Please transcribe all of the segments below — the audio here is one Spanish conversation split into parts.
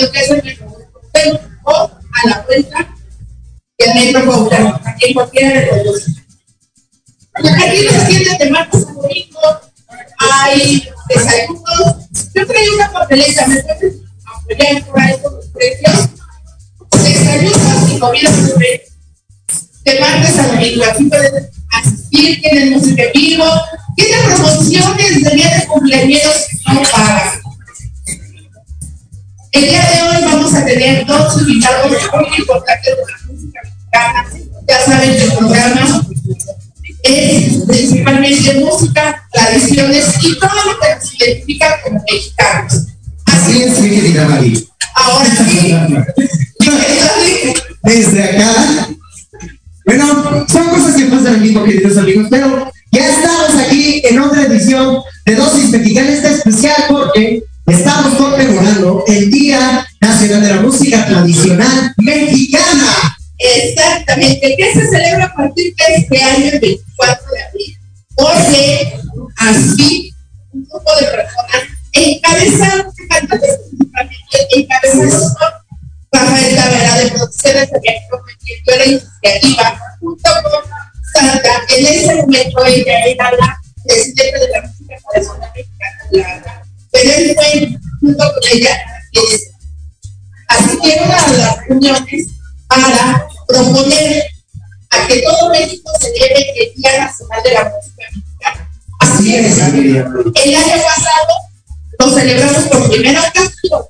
Lo que es el metro o a la vuelta del metro Cuauhtémoc, aquí en cualquiera de los dos. Aquí nos atienden de martes a hay desayunos. Yo traigo una papeleta, ¿me puedes apoyar por ahí con los precios? Desayunos y comidas de martes a domingo. Aquí pueden asistir, tienen música en vivo, tienen promociones de día de cumpleaños que no pagan. El día de hoy vamos a tener dos invitados muy importantes de la música mexicana. Ya saben que el programa es principalmente música, tradiciones y todo lo que nos identifica como mexicanos. Así es, mi querida María. Ahora sí, Desde acá. Bueno, son cosas que pasan mismo, queridos amigos, pero ya estamos aquí en otra edición de Dosis Mexicana, esta especial porque estamos conmemorando el De la Música Tradicional Mexicana. Exactamente, que se celebra a partir de este año, el 24 de abril, porque así un grupo de personas encabezados, cantantes encabezados por Rafael Tavera de Producciones México, que la iniciativa, junto con Santa, en ese momento ella era la presidenta de la música tradicional mexicana, pero él fue junto con ella quienes a las reuniones para proponer a que todo México celebre el Día Nacional de la Música Mexicana. Así es. El año pasado lo celebramos por primera ocasión.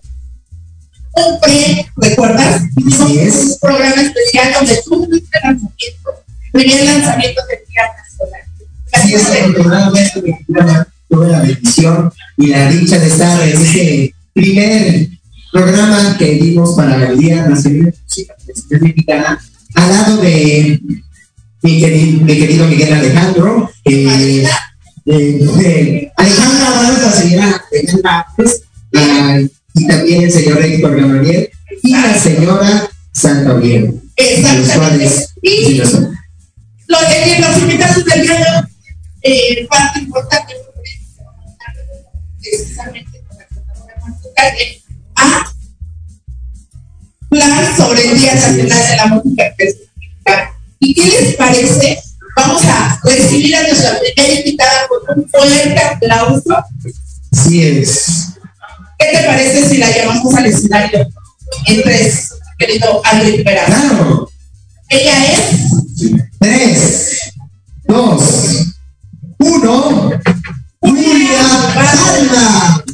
Un pre, ¿recuerdas? Hicimos un programa especial donde tú tuviste el lanzamiento, primer lanzamiento del Día Nacional. Así es, afortunadamente tuve la bendición y la dicha de estar en este primer programa que dimos para el Día Nacional de Mexicana, al lado de mi querido, mi querido Miguel Alejandro, eh, de Alejandra Álvarez, la señora Alejandra Álvarez, ah, y también el señor Héctor Gamaliel y la señora Santa. Los Exactamente. Y los, eh, los invitados del día de eh, parte importante precisamente con la a hablar sobre el Día Nacional de la Música. ¿Y qué les parece? Vamos a recibir a nuestra primera invitada con un fuerte aplauso. Así es. ¿Qué te parece si la llamamos al escenario en tres, querido Andrés Rivera? Claro. Ella es Tres, dos, uno. Julia Palma.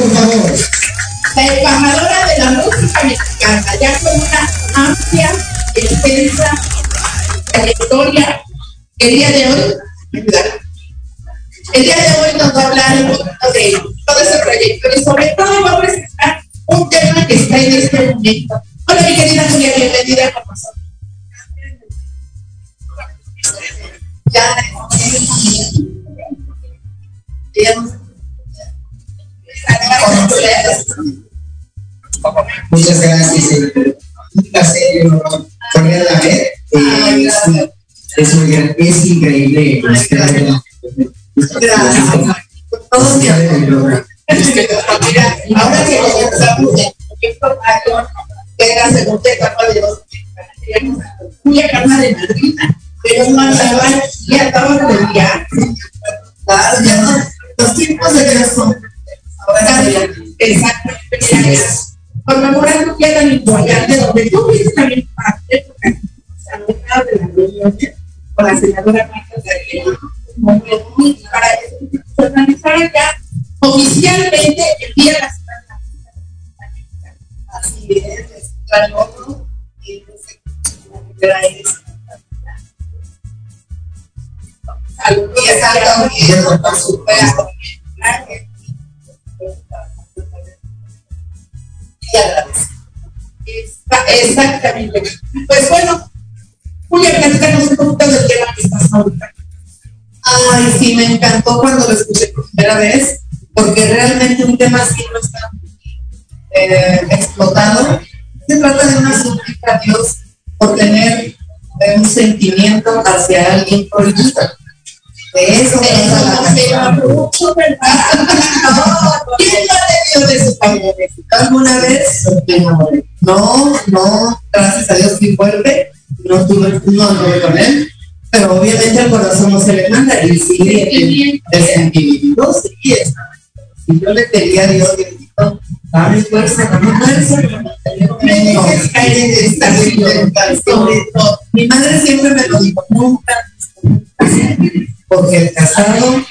Por favor. la embajadora de la música mexicana, ya con una amplia, extensa trayectoria. El día de hoy, el día de hoy nos va a hablar un poquito de todo ese proyecto y sobre todo va a presentar un tema que está en este momento. Hola, mi querida Julia, bienvenida con nosotros. Ya, Muchas gracias. eh, Un placer y un honor volverla a ver. Eh, es, es increíble estar Gracias. Con todo mi amor. Mira, ahora que comenzamos el proyecto Mayor, que era segunda etapa de dos muy a casa de madrina, pero no andaban y acaban de enviar. Los tiempos de Dios son ahora exactamente conmemorando que era importante donde tú fuiste también parte porque de la reunión con la senadora Marta para organizar ya oficialmente el día de la semana así es otro y Saludos. A por supuesto. Exactamente. Pues bueno, Julia, platícanos un poquito del tema que estás ahorita. Ay, sí, me encantó cuando lo escuché por primera vez, porque realmente un tema así no está eh, explotado. Se trata de una súplica a Dios por tener un sentimiento hacia alguien prohibido. Eso mucho. ¿Quién no de su familia? ¿Alguna vez? No, no, gracias a Dios fui fuerte, no tuve, no anduve con él, pero obviamente el corazón no se le manda y sigue el sentimiento, sí, si yo le pedía a Dios, Diosito, dame fuerza, dame fuerza, mi madre siempre me lo dijo, nunca, porque el casado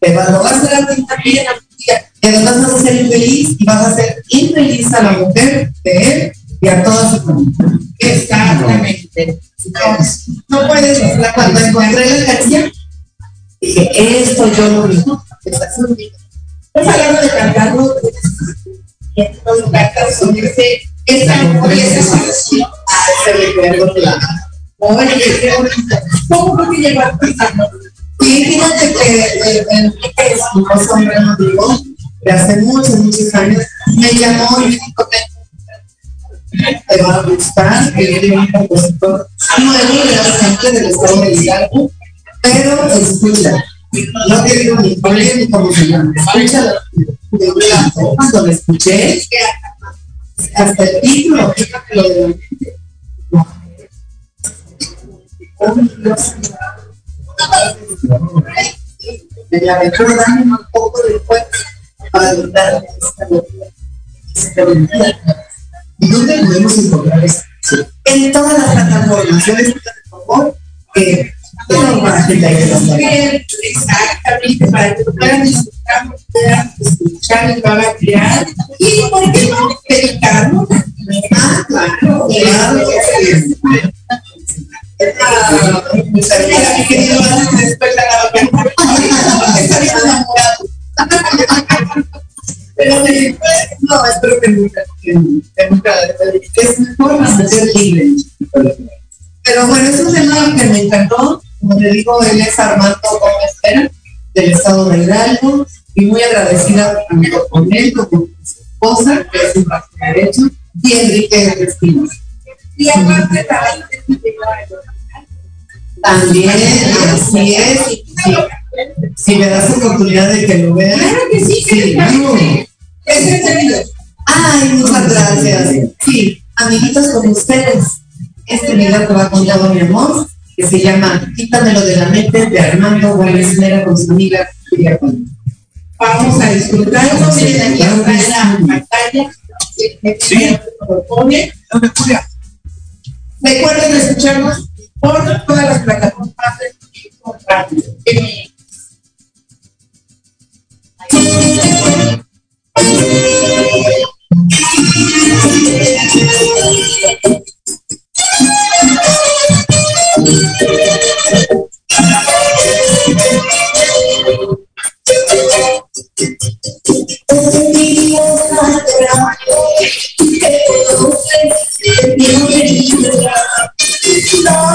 te va, lo vas a hacer a ti también, que vas a hacer infeliz y vas a hacer infeliz a la mujer de él y a toda su familia. Exactamente. No, no puedes, cuando encontré la canción, dije, esto yo lo vi. Estás hablando de cantarlo, son ese, esa amor y esa pasión a Oye, qué bonito. ¿Cómo fue que llegaste a Sí, fíjate que el que es un hombre amigo de hace muchos, muchos años, me llamó y me dijo te va a gustar, que es un compositor nuevo de la gente del estado de Hidalgo, pero escucha, no te digo ni cuál es ni cómo se llama, escucha cuando lo escuché, hasta el título, lo de la mente. Me la recuerdan un poco después para ayudar esta ¿Y dónde podemos encontrar esto? En todas las plataformas. Yo les pido por favor que Exactamente, para que puedan disfrutar, puedan escuchar y a crear. Y por qué no dedicarnos. Ah, claro, claro. Mi querido, pero no, espero que nunca, que, nunca, es mejor ser libre. Pero bueno, es un tema que me encantó. Como te digo, él es Armando Gómez Pera, del estado de Hidalgo, y muy agradecida tanto con él como con su esposa, que es un derecho, y Enrique Espinosa. Y aparte también, así es. Si me das oportunidad de que lo vean. Claro que sí, sí. Es Ay, muchas gracias. Sí, amiguitos como ustedes, este video que va a contar mi amor, que se llama Quítamelo de la mente de Armando Gómez Mera con su amiga Julia Vamos a disfrutarlo. Miren, aquí está en la pantalla. Sí. Recuerden escucharnos por todas las plataformas de Radio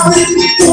I've been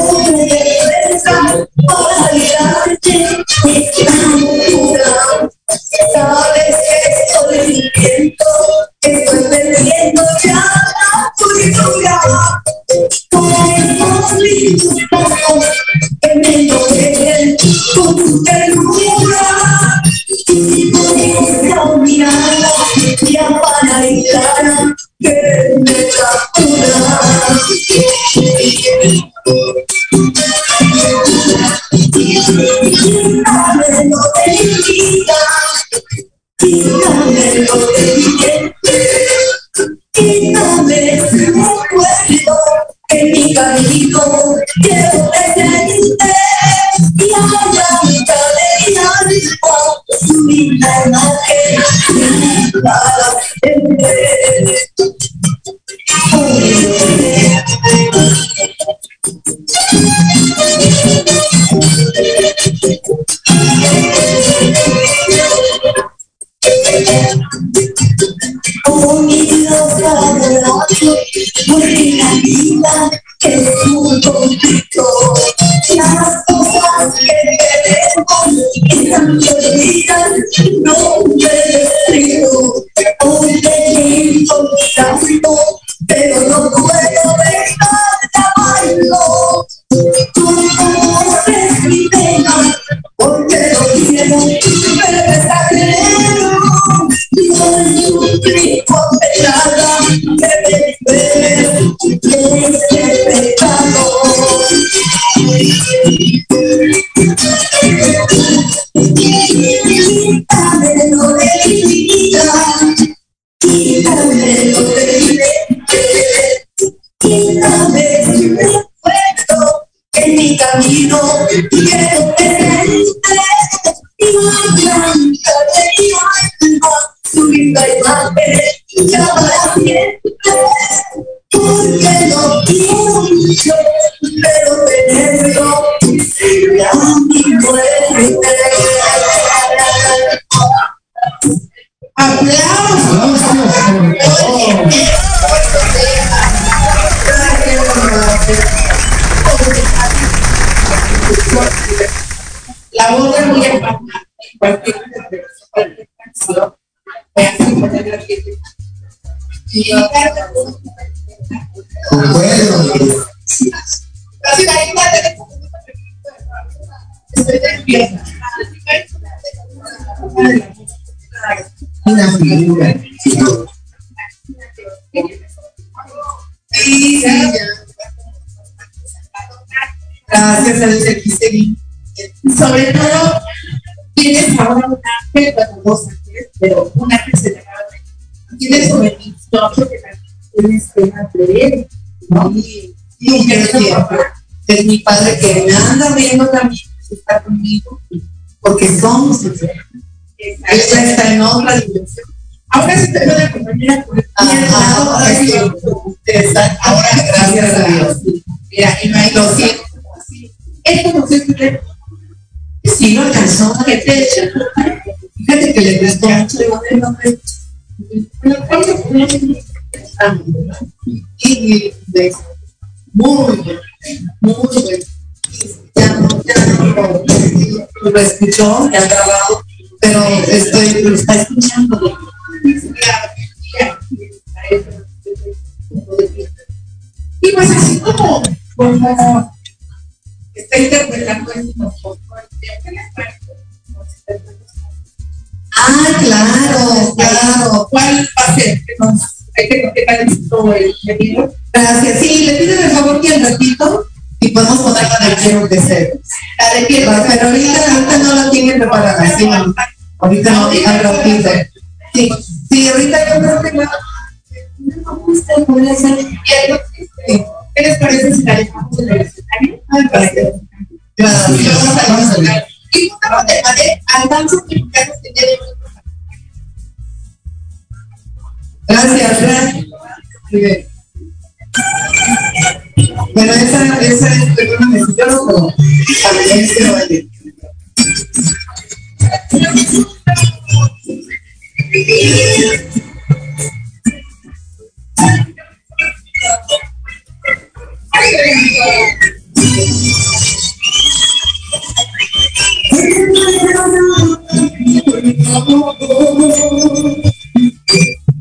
¿no? Que mi papá, es mi padre que me anda viendo también, que está conmigo, porque somos. Ella está en otra dimensión. Ahora sí te puede acompañar por el sí. Ahora, gracias a Dios. Mira, y me lo siento así. Esto no sé qué si no alcanzó a fecha. Fíjate que le gustó mucho el nombre. Y de muy bueno, muy bueno. Ya no, ya no lo, lo escuchó, ya grabado, pero estoy, lo está escuchando. Y pues así como, como está interpretando esto nosotros, ¿qué les parece? Ah, claro, claro. ¿Cuál va a ser? Gracias. Sí, le pido el favor que al ratito y podemos poner la de quiero que se. La de piedra, Pero ahorita, no la tienen preparada, sí. Ahorita no, al ratito. Sí, sí, ahorita yo creo que puede hacer ¿Qué les parece si la dejamos en el escenario? Vamos a a. Y vamos a ver al danza mexicanos que tienen Gracias, gracias. Muy bien. Bueno, esa, esa es, no puedo. También se lo vale.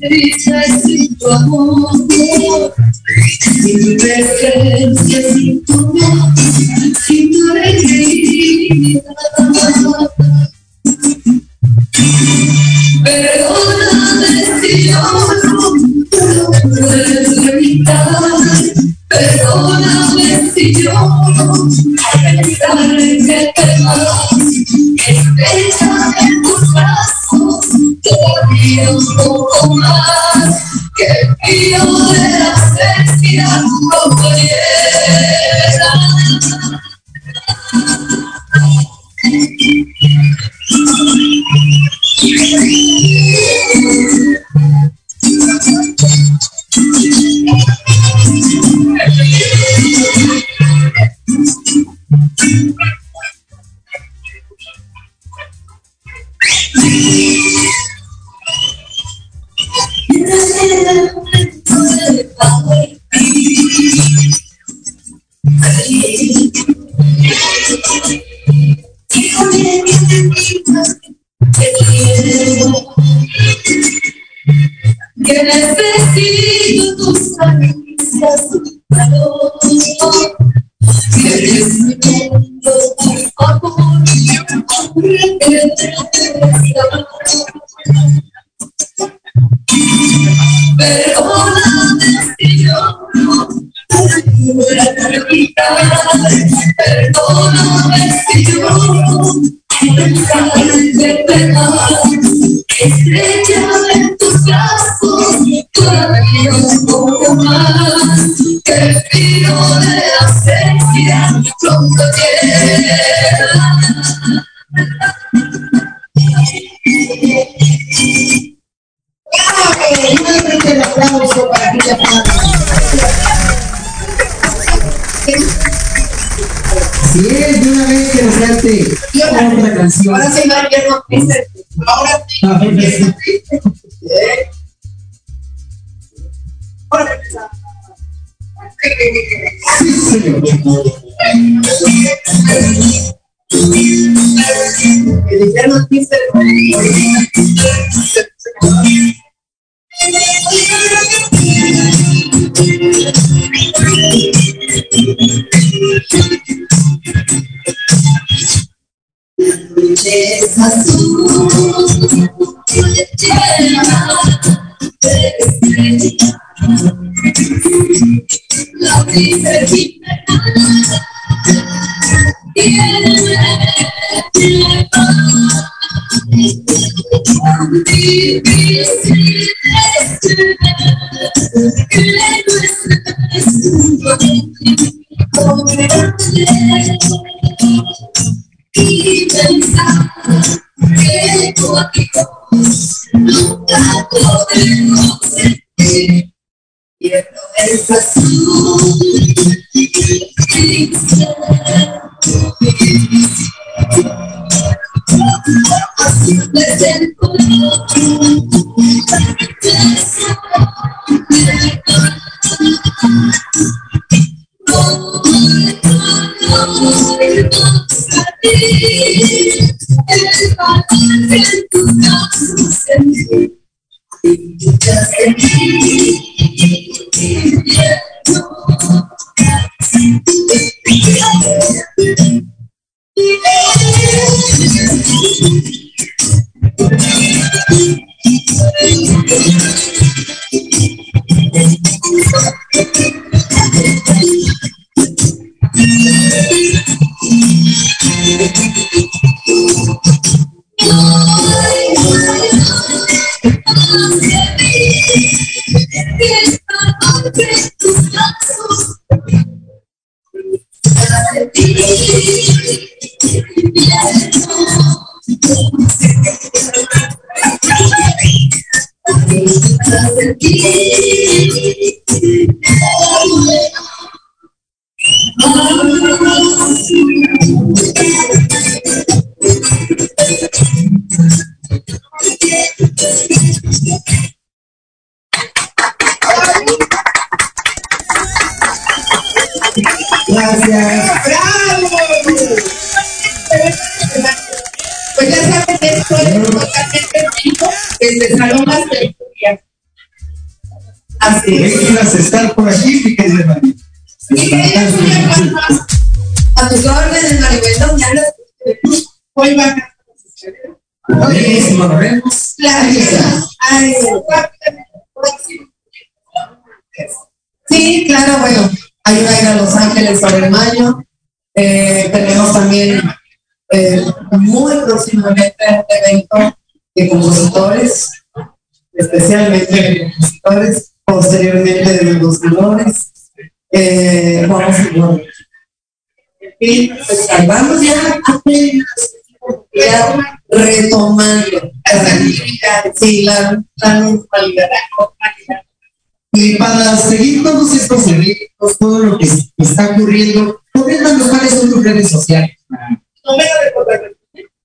tristes sin tu amor, tu tu amor, sin tu. Perdóname Perdóname pensar de estrella en tus brazos, todavía un el de la. Un aplauso para aquella otra canción. Ahora sí, no. Ahora sí. Señor. El infierno dice. Es azul, de. La es creer que nuestra y pensar que contigo nunca podremos sentir. Cielo es azul, azul es el color El valor en tus Gracias. ¡Bravo! Pues ya saben que esto es totalmente en vivo desde Salón. Así es. Estar por aquí, fíjense, a tus órdenes, Maribel, Hoy va a Oye, nos vemos. Claro. Sí, claro, bueno. Hay una en Los Ángeles sobre el mayo. Eh, tenemos también eh, muy próximamente este evento de compositores, especialmente de compositores, posteriormente de los ganadores. Eh, vamos a fin, pues, vamos ya apenas retomando las actividades, sí, la, la normalidad. Y para seguir todos estos eventos, todo lo que está ocurriendo, coméntanos cuáles son tus redes sociales. No me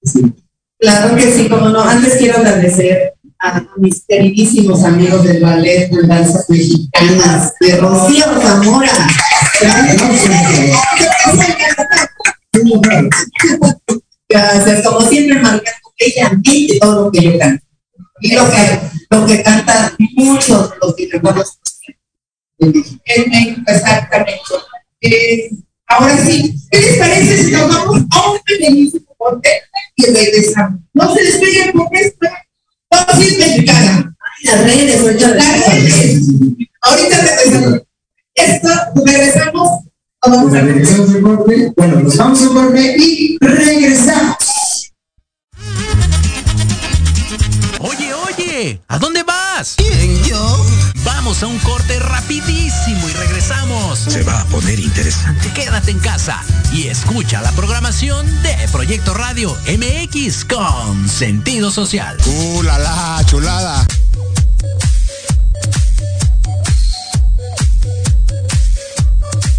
sí. Claro que sí, como no. Antes quiero agradecer a mis queridísimos amigos del ballet de danzas mexicanas, de Rocío Zamora. Gracias, como siempre, marcando ella todo lo que yo canto. Y lo que, lo que canta muchos los recuerdos en México, exactamente. Eh, ahora sí, ¿qué les parece si nos vamos a un pequeñísimo corte y regresamos? No se despeguen porque esto es mexicana. Las redes, las redes. Ahorita regresamos. Esto, regresamos. Vamos a corte. Bueno, nos vamos al corte y regresamos. Oye, oye, ¿a dónde vas? ¿Quién, yo? Vamos a un corte rapidísimo y regresamos. Se va a poner interesante. Quédate en casa y escucha la programación de Proyecto Radio MX con sentido social. ¡Uh, la, la chulada!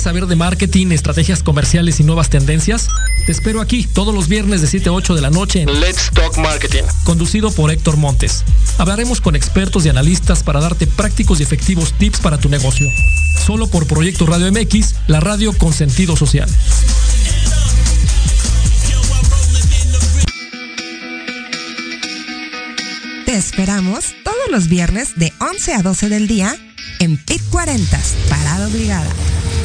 ¿Quieres saber de marketing, estrategias comerciales y nuevas tendencias? Te espero aquí todos los viernes de 7 a 8 de la noche en Let's Talk Marketing, conducido por Héctor Montes. Hablaremos con expertos y analistas para darte prácticos y efectivos tips para tu negocio. Solo por Proyecto Radio MX, la radio con sentido social. Te esperamos todos los viernes de 11 a 12 del día en PIT 40, Parada Obligada,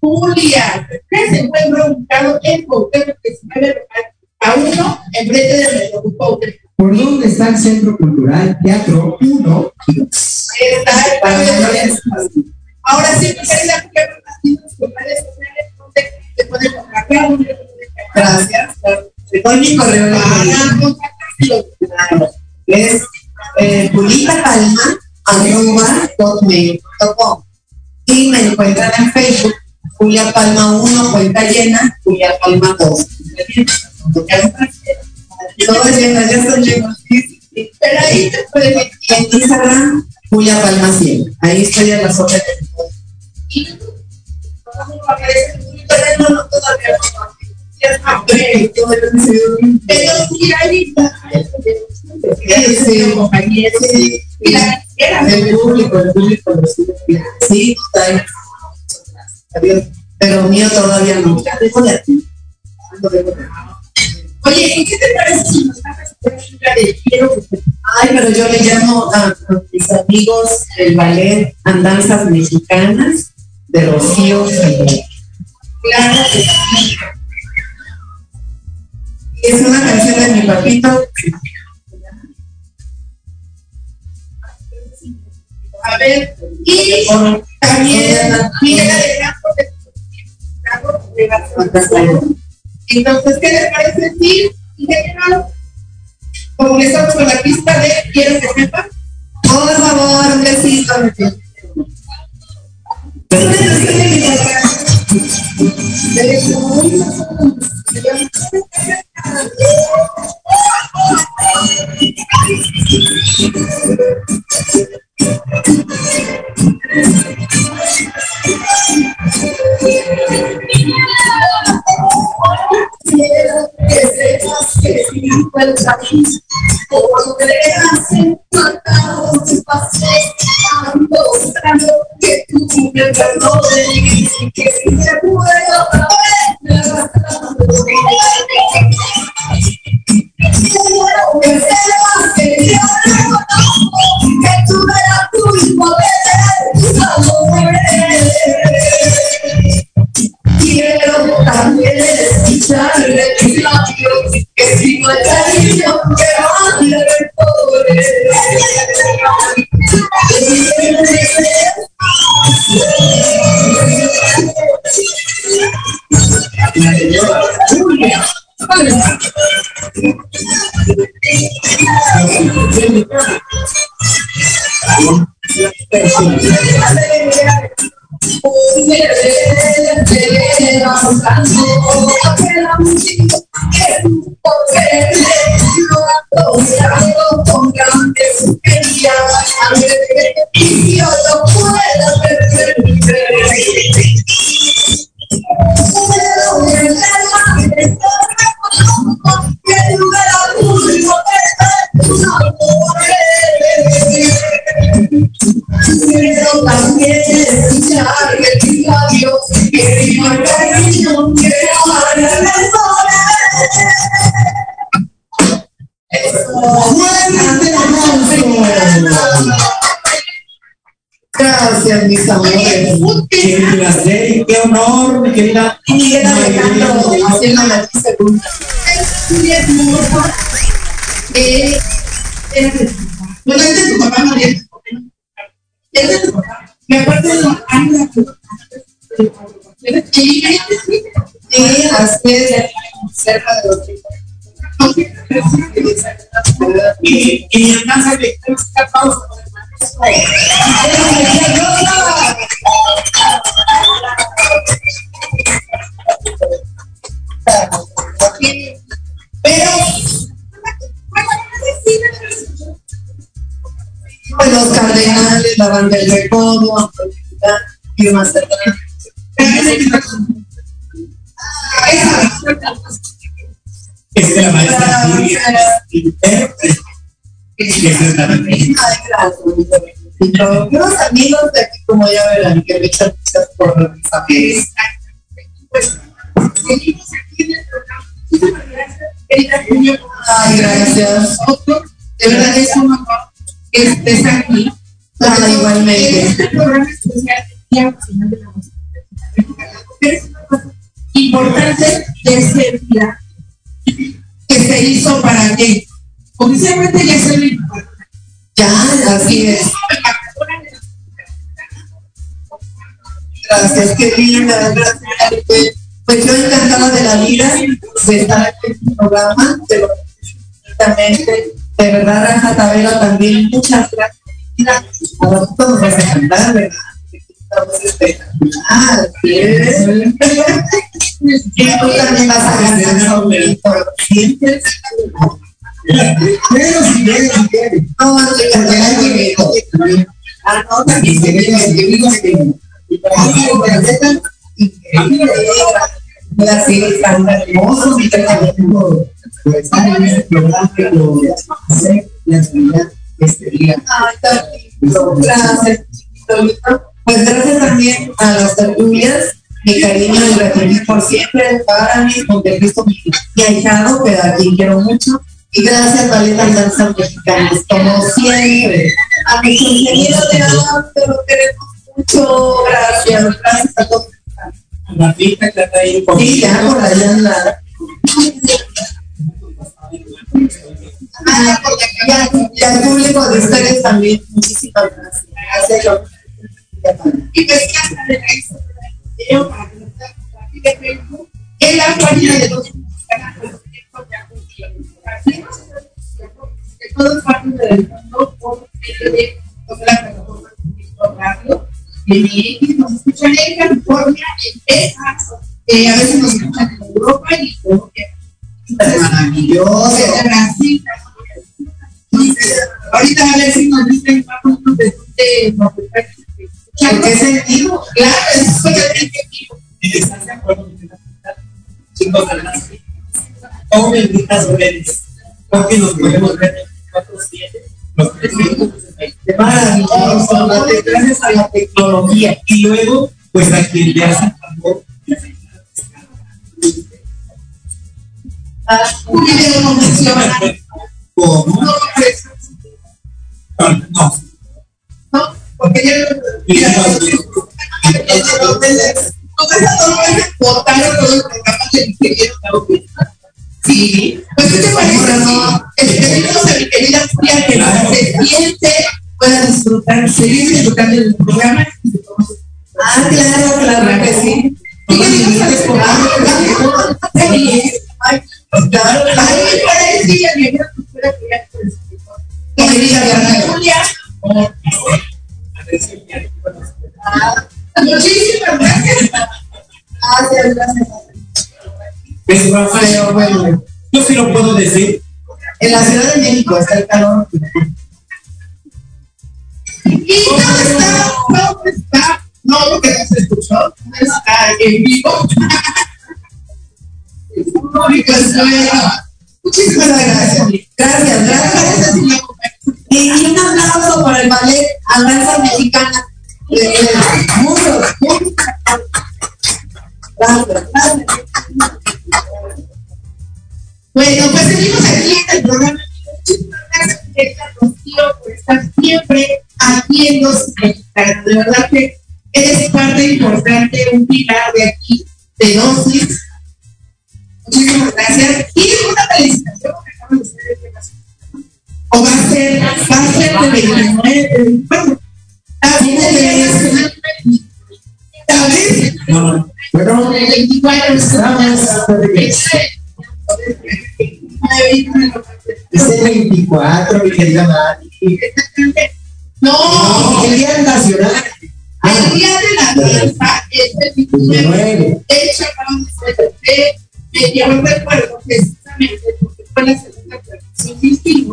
Tertulias. Que se encuentra ubicado en Cuauhtémoc 19 local a uno enfrente de Metropolitano. ¿Por dónde está el Centro Cultural Teatro 1 y 2? Ahí está, el padre de Ahora sí, mi querida mujer, tus redes sociales, donde te pueden contactar. Gracias. Doy mi correo electrónico. Es eh, Julita Palma, arroba, hotmail.com. Y me encuentran en Facebook, Julia Palma 1, cuenta llena, Julia Palma 2. Todo lleno, ya estoy lleno. Pero ahí te pueden En Instagram, Julia Palma 100. Ahí estoy a las órdenes. Y ¿cómo aparece tu teléfono todavía no? Pero sí era El público, el público. Sí, está Adiós. Pero mío todavía no. Dejo de aquí. Oye, ¿y qué te parece si nos una de quiero Ay, pero yo le llamo a, mis amigos del ballet Andanzas Mexicanas de Rocío. Claro que sí. Es una canción de mi papito. A ver, y también de. Entonces, ¿qué les parece si ingeniero comenzamos con la pista de quiero que sepan? Por favor, un besito. Quiero que sepas que si puedes aquí, como creas empatado, paseando, mostrando que tú me perdones y que si te puedo Quiero que sepas que que tú y poder amores. Quiero también escucharle tus labios, que si no hay cariño, que Y mis amores. Qué placer y qué honor, mi querida. Miguel Alejandro haciendo la segunda. Eh. Bueno, es de tu papá, María. Es de tu papá. Me acuerdo de la Ana. Así es. cerca de los Y, y de pausa. Es de la. Unos amigos de aquí, como ya verán, que me echan por mis amigos. Seguimos aquí en el programa. Gracias, gracias. De verdad es un honor que estés aquí. Igualmente. Día Nacional de la. Es importante de ser día. se hizo para qué? Oficialmente ya se lo Ya, así es. Gracias, qué linda, gracias. Pues yo encantada de la vida de estar aquí en tu programa, de lo perfectamente. De verdad, Raja Tabela también, muchas gracias. A vas a cantar, ¿verdad? Bien. Y tú también vas a ganar favorito. ¿Sientes? Menos si quieres, si quieres. No, porque hay que ver. Ah, no, también se ve que digo que así tan hermosos y tan hermosos estar en este programa que lo hace la seguridad este día. Gracias. Pues gracias también a las tertulias, mi cariño y gratitud por siempre para mí, porque Cristo mi, mi ahijado, pero a quien quiero mucho. Y gracias, Valetas Danzas Mexicanas, como siempre. A mis ingenieros de arte, lo queremos mucho. Gracias, gracias a todos. La pista que está ahí. Sí, ya por allá anda. Ah, ya, y al público de ustedes también, muchísimas gracias. Gracias. Y pues ya está de en la página de los de todas partes del mundo por medio de la plataforma de radio. En México nos escuchan en California, en Texas, eh, a veces nos escuchan en Europa y en Colombia. Maravilloso. De Brasil. Ahorita a ver si nos dicen más o menos de dónde nos están ¿En qué sentido? Claro, eso es el sentido. ¿Y estás de acuerdo con la Chicos, además, ¿cómo benditas redes? Porque nos podemos ver 24-7, los 360. Maravilloso, gracias a la tecnología. Y luego, pues a quien le hace favor. Menciona. ¿Cómo? No, No. no, porque ya mira, votaron todo el programa del ingeniero Sí, pues. No, querida Julia que se siente, pueda disfrutar, seguir disfrutando del programa. Ah, claro, claro que sí. ¿Y qué dices al programa? Claro, ahí Muchísimas gracias. Gracias, gracias. Rafael, bueno, yo sí lo puedo decir. En la Ciudad de México está el calor. Y no está, no está, no se escuchó, no está en vivo. Muchísimas gracias. Gracias, gracias. Y, el ballet Mexicana. Muchos. Gracias, gracias. Bueno, pues seguimos aquí en el programa. Muchísimas gracias, Rocío, por estar siempre aquí en los mexicanos. De verdad que eres parte importante, un pilar de aquí, de dosis. Muchísimas gracias. Y una felicitación porque acaban de tema. O va a ser, va a ser de 29, bueno, de ¿Sabes? No, Bueno, El 24 vamos. Es el 24, mi querida Mari. No, El Día Nacional. el día de la danza es el 29. 29. De hecho, acabamos de ver, me llevó el recuerdo precisamente porque fue la segunda transmisión del film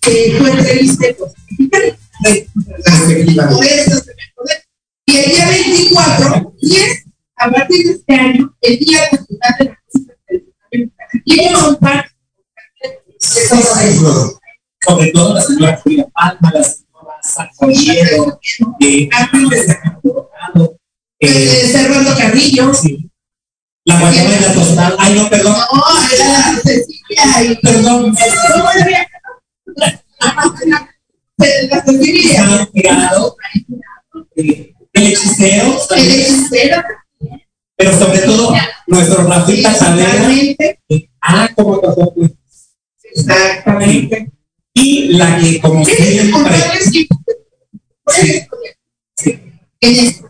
que me acordé. Y el día 24, y es a partir de este año, el Día Nacional de la Música contar sobre todo la señora Julia Palma, la señora Sacoyero, eh, eh, eh, Servando Carrillo. sí. la guayaba de la tostada, ay no, perdón, No, era Cecilia y perdón, ¿Cómo era? La Cecilia. Iván Tirado, eh, el hechicero, El hechicero. pero sobre todo nuestro Rafita Exactamente. ah, como pasó, Exactamente. Y la que como ¿Quién es el siempre. Sí. Sí, sí. ¿Quién es?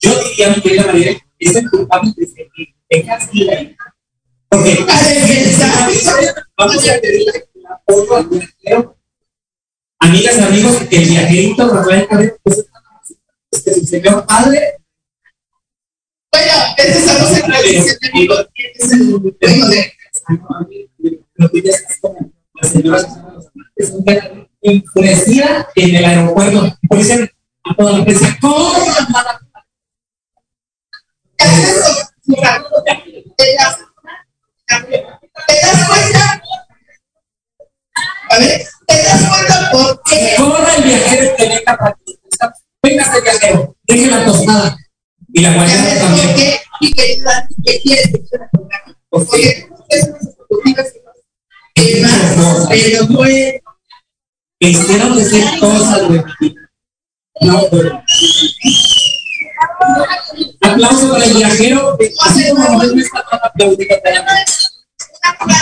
Yo diría, mi querida María, es el culpable de que tengas vida. Porque vamos a el apoyo. Amigas, amigos, el viajerito Rafael es que su señor padre. Bueno, ese estamos en mi es el dueño de Lo que ya es como la señora es una enfurecida en el aeropuerto. A toda la empresa, ¿cómo? ¿Te das, ¿Te das cuenta? A ver, ¿te das cuenta por qué? Corra el viajero que venga para que venga el viajero, deje la tostada y la guayaba ¿Por también. qué? Mi querida, ¿qué quieres que la programa? Porque ustedes ¿Qué más? Pero bueno. Que hicieron decir cosas, güey. No, pero. Aplauso para el viajero.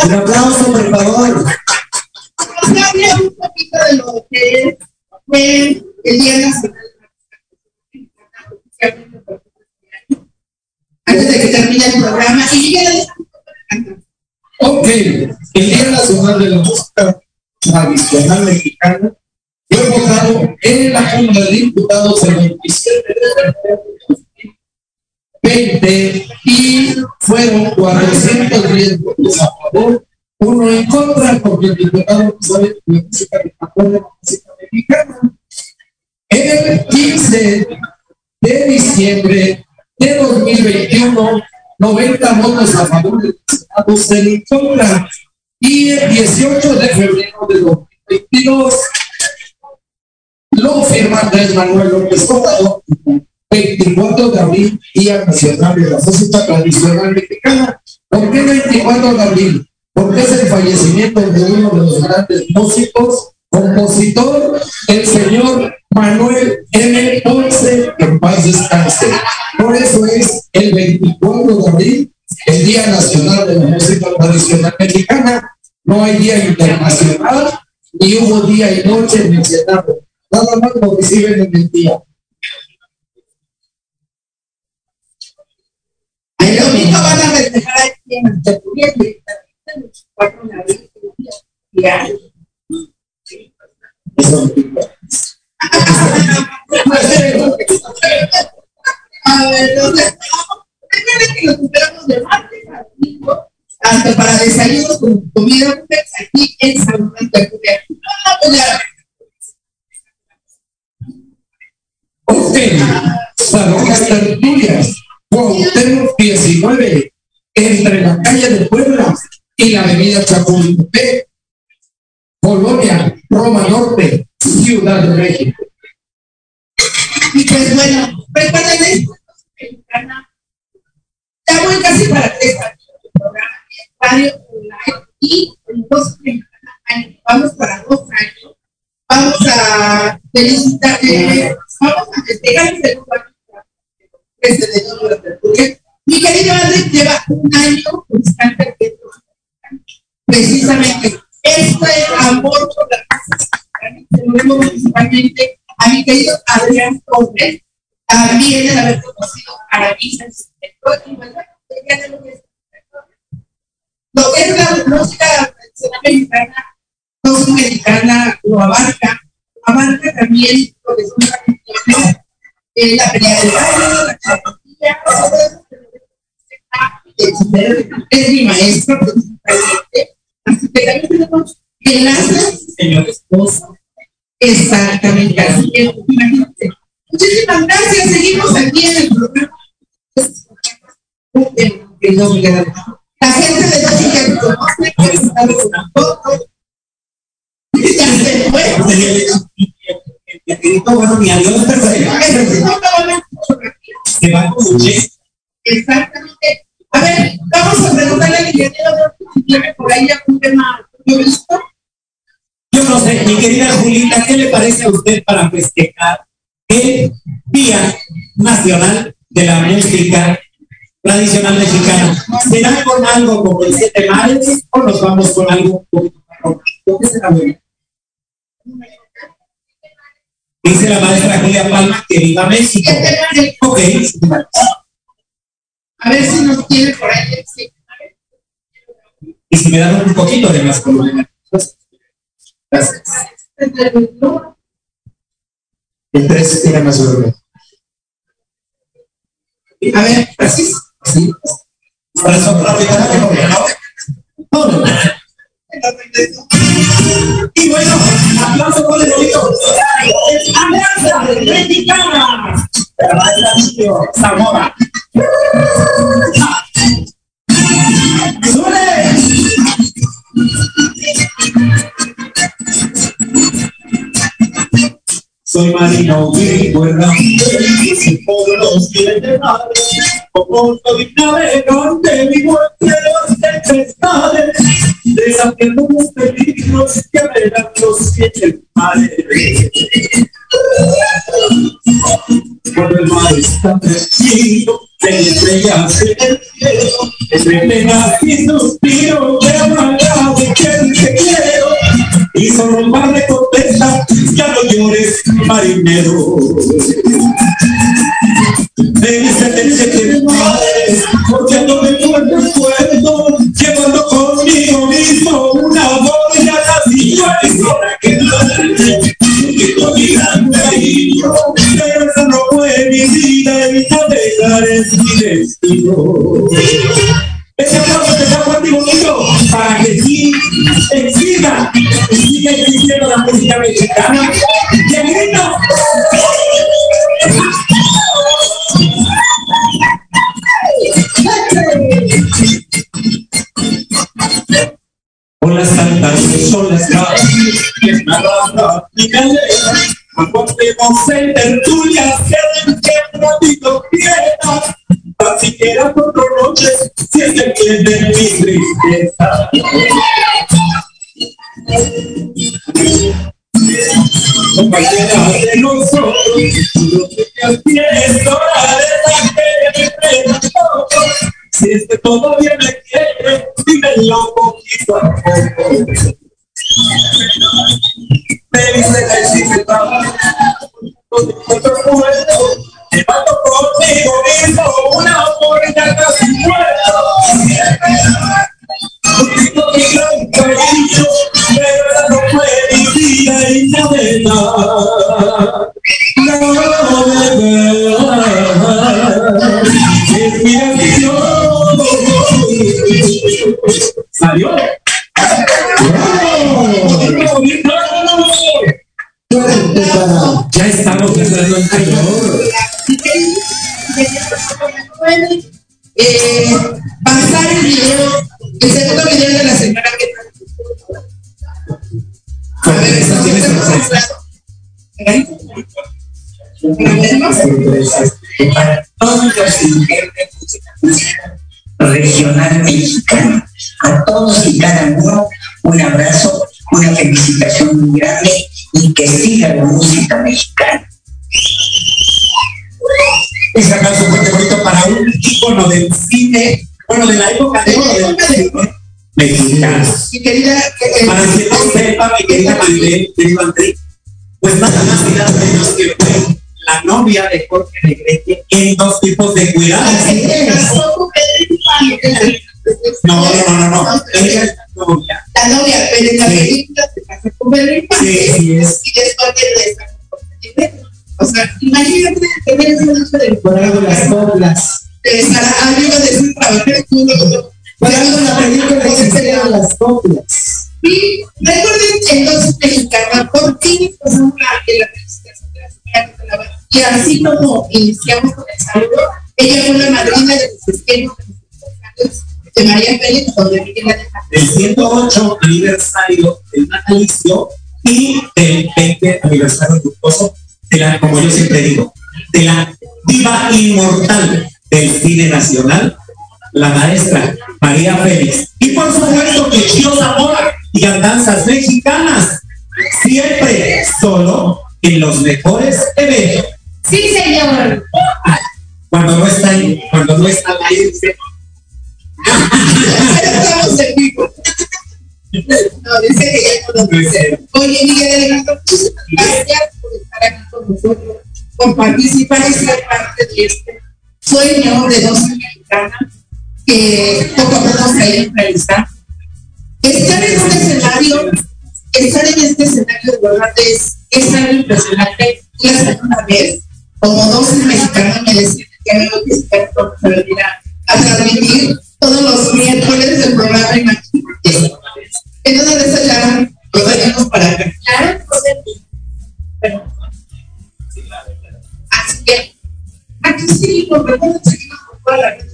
Un aplauso, por favor. Habla un poquito de lo que fue el Día Nacional. Antes de que termine el programa, y ya Ok, el Día Nacional de la Música Tradicional Mexicana fue votado en la Cámara de Diputados el 27 de febrero de 2020 y fueron 410 votos a favor, uno en contra, porque el diputado no sabe la música mexicana es la música mexicana. El 15 de diciembre de 2021, 90 votos a favor del Senado, se en contra. Y el 18 de febrero de 2022 lo firma Andrés Manuel López Obrador, 24 de abril, Día Nacional de la Música Tradicional Mexicana. ¿Por qué 24 de abril? Porque es el fallecimiento de uno de los grandes músicos, compositor, el señor Manuel M. Ponce, en paz descanse. Por eso es el 24 de abril, el Día Nacional de la Música Tradicional Mexicana. No hay día internacional, ni hubo día y noche mencionado. Nada más lo siguen en el día. El domingo van a festejar aquí en el Chapulín, el 24 de abril, ya. A ver, entonces, recuerden que los esperamos de martes a domingo, hasta para desayunos con comida aquí en San Acuña. Hotel, Salón Las Tertulias, Cuauhtémoc 19, entre la calle de Puebla y la avenida Chapultepec, Colonia, Roma Norte, Ciudad de México. Y pues bueno, recuerden esto, mexicana. Ya voy casi para tres años del programa Online y en dos vamos para dos años. Vamos a felicitar, vamos a festejar el segundo año de. Mi querido Andrés lleva un año constante precisamente este amor por la lo debo principalmente a mi querido Adrián Gómez, también el haber conocido a la sector, y bueno, ya lo que es lo que es la música tradicional mexicana, música mexicana lo abarca, abarca también lo que son las canciones, eh, la pelea del gallo, la champilla, es mi maestro principalmente, señor esposo, Exactamente, así. Muchísimas gracias, seguimos aquí en el programa. La gente de México que que. Exactamente. A ver, vamos a preguntarle al ingeniero si tiene por ahí algún tema yo visto. Yo no sé, mi querida Julita, ¿qué le parece a usted para festejar el Día Nacional de la Música tradicional mexicano. ¿Será con algo como el siete mares o nos vamos con algo un poquito más romántico? ¿Qué será bueno? Dice la maestra Julia Palma que viva México. Ok. A ver si nos tiene por ahí sí. Y si me dan un poquito de más color. Gracias. El 3 era más verde. A ver, así. Así. Para soplar ¿no? No, no. Y bueno, aplauso por el bonito. Alianza Mexicana. Zamora. Soy marino vivo errante, por los siete mares, como soy navegante, vivo entre los tempestades, desafiando los peligros que verán los siete mares. Cuando el mar está tranquilo, hay estrellas en el cielo, entre veo una de que te quiero, y solo el mar me contesta, ya no llores, marinero. Me dice que se te madre, porque no me recuerdo, llevando conmigo mismo una boya nacida y sobre que que con mi gran cariño, pero esa no fue mi vida y navegar es mi destino. Ese aplauso que está fuerte y bonito para que sí siga, siga existiendo la música mexicana. Y el grito. Con las tantas son las calles que me arrastra mi calera. Acostemos en tertulias que que ratito quiera. Así que era por noche, si es que entiende mi tristeza. Compañera de nosotros, lo que tienes hora de saber entre nosotros. Si es que todavía me quiere, dímelo cine mexicano. Mi querida, eh, Para quien no sepa, mi querida Maribel, querido Andrés, pues nada más y nada menos que fue la novia de Jorge Negrete en dos tipos de cuidados. No, no, no, no, no. Ella es la novia. La novia, pero en la película se casó con Pedro. Sí, sí es. Y después Jorge Negrete. O sea, imagínate tener esa noche de Por algo las coplas. estar arriba de un trabajar tú no Algo la película dice que eran las coplas. Y recuerden entonces mexicana, ¿por qué pasamos la, la felicitación de la señora? Y así como iniciamos con el saludo, ella fue la madrina de los esquemas de María Félix, donde vive la Del 108 aniversario del natalicio y del 20 aniversario luctuoso de la, como yo siempre digo, de la diva inmortal del cine nacional, la maestra María Félix. Y por supuesto que Chio Zamora y danzas mexicanas, siempre solo en los mejores eventos. Sí, señor. Cuando no están, cuando cuando no está al aire, dice, Estamos en vivo. No, dice que ya conocemos. Oye, Miguel Alejandro, gracias por estar aquí con nosotros, por participar y ser parte de este sueño de dos mexicanas que poco a poco se ha ido realizar. Estar en un escenario, estar en este escenario de verdad es, es algo impresionante. La segunda vez, como dos mexicanos me decían que había un experto que venir a, a transmitir todos los miércoles del programa Imagínate. Entonces de eso ya lo tenemos para acá. Claro, pero, Así que, aquí sí, por favor, seguimos por toda la red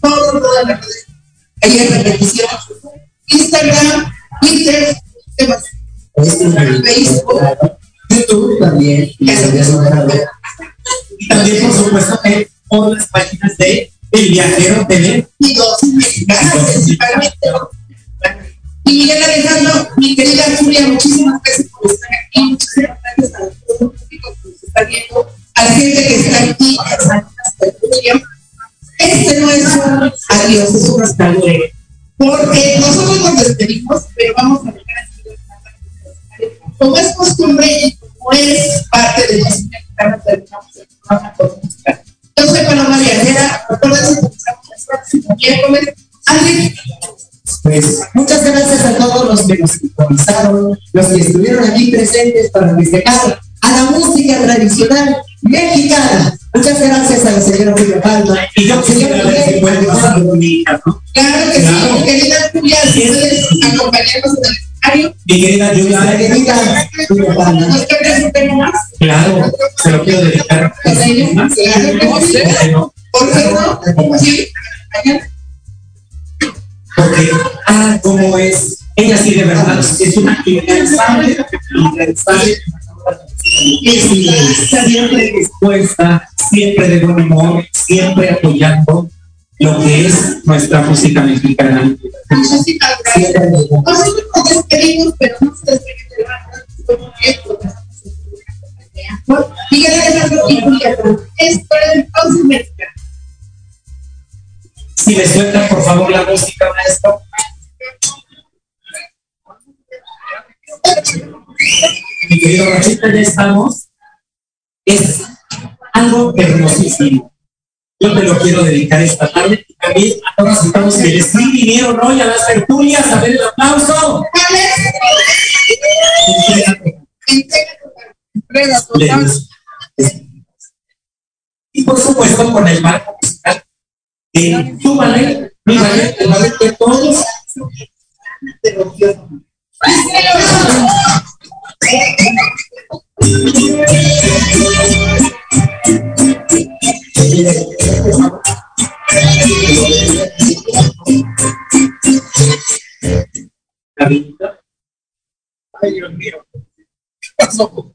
todo, toda la red. Ahí en repetición, Instagram, Twitter, ¿qué más? Facebook, YouTube también. Y también, por supuesto, que por las páginas de El Viajero TV. y dos mexicanas principalmente. Y Miguel Alejandro, mi querida Julia, muchísimas gracias por estar aquí, muchísimas gracias a todo el público que nos está viendo, a la gente que está aquí, a del estudio. Este no es un adiós, es un hasta luego. Porque nosotros nos despedimos, pero vamos a dejar así como es costumbre y como es parte de los mexicanos, terminamos el programa con música. Yo soy Paloma Viajera, recuerden que empezamos el próximo miércoles. Alex, Pues muchas gracias a todos los que nos sintonizaron, los que estuvieron aquí presentes para festejar a la música tradicional mexicana. Muchas gracias a la señora Julia Palma. Y yo quisiera ver si puede pasar con mi hija, ¿no? Claro que sí, mi querida Julia, si puedes acompañarnos en el escenario. Mi querida Julia, la querida Julia Palma. ¿Nos quieres un tema más? claro, se lo quiero dedicar. Con ella, claro que sí. ¿no? ¿Por qué no? Sí. Porque, ah, cómo es. Ella sí, de verdad, es una incansable, incansable. Es siempre dispuesta, siempre de buen humor, siempre apoyando lo que es nuestra música mexicana. Muchísimas gracias. Nosotros nos despedimos, pero no se de como esto. Es. Si me sueltan, por favor, la música, maestro. Mi querido Rachita, ya estamos. Es algo hermosísimo. Yo te lo quiero dedicar esta tarde y también a todos los invitados que sí vinieron hoy a las tertulias a ver el aplauso. Y por supuesto con el marco musical que tú, Vale, mi Vale, el Vale de todos. Ay, Dios mío. ¿Qué pasó?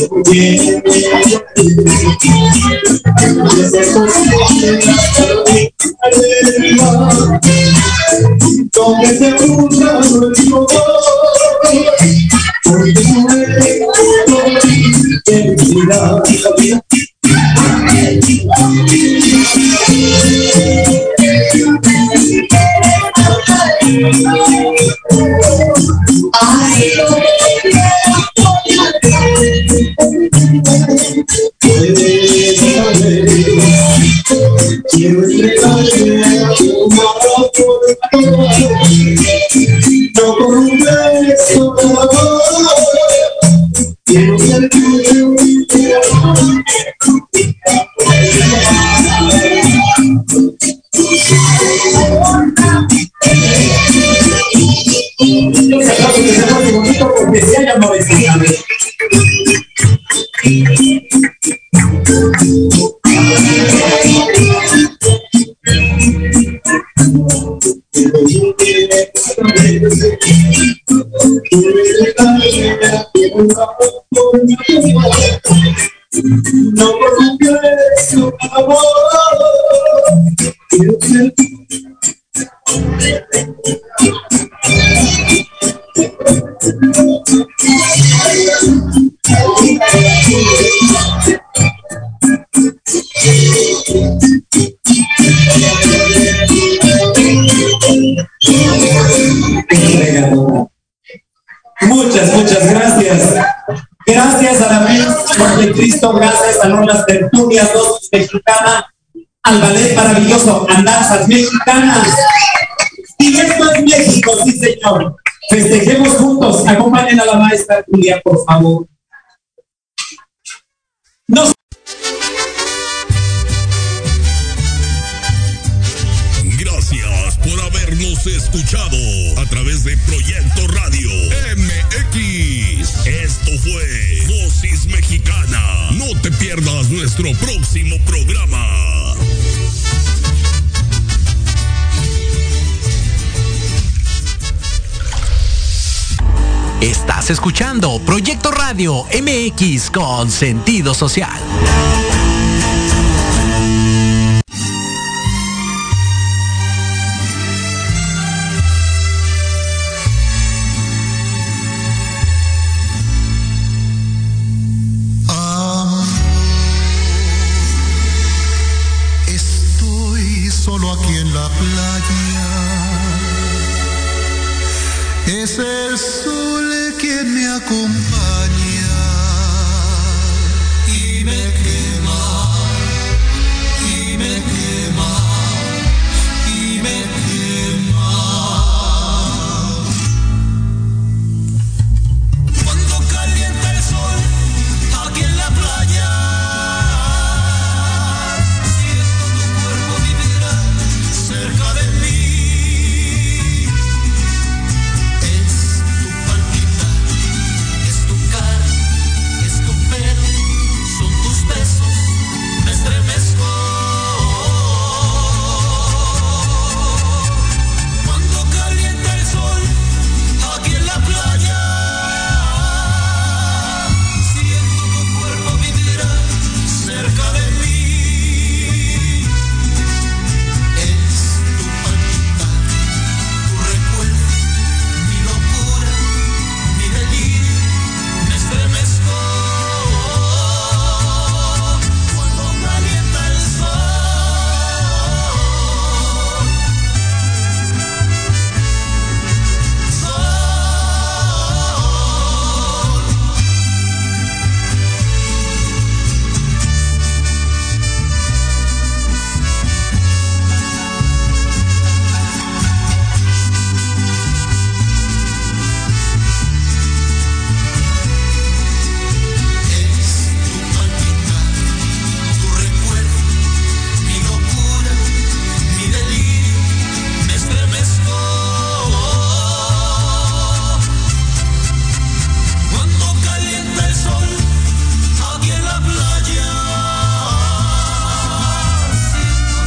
Eres felicidad. Quiero entregarte un amor por no No por un beso, amor. Muchas, gracias. Gracias a la Mies de Cristo, gracias a las tertulias, dos mexicanas, al ballet maravilloso, andanzas mexicanas. Y esto es México, sí señor. Festejemos juntos, acompañen a la maestra Julia, por favor. Gracias por habernos escuchado a través de Proyecto Radio MX. Esto fue Dosis Mexicana. No te pierdas nuestro próximo programa. Estás escuchando Proyecto Radio MX con sentido social. El sol quien me acompaña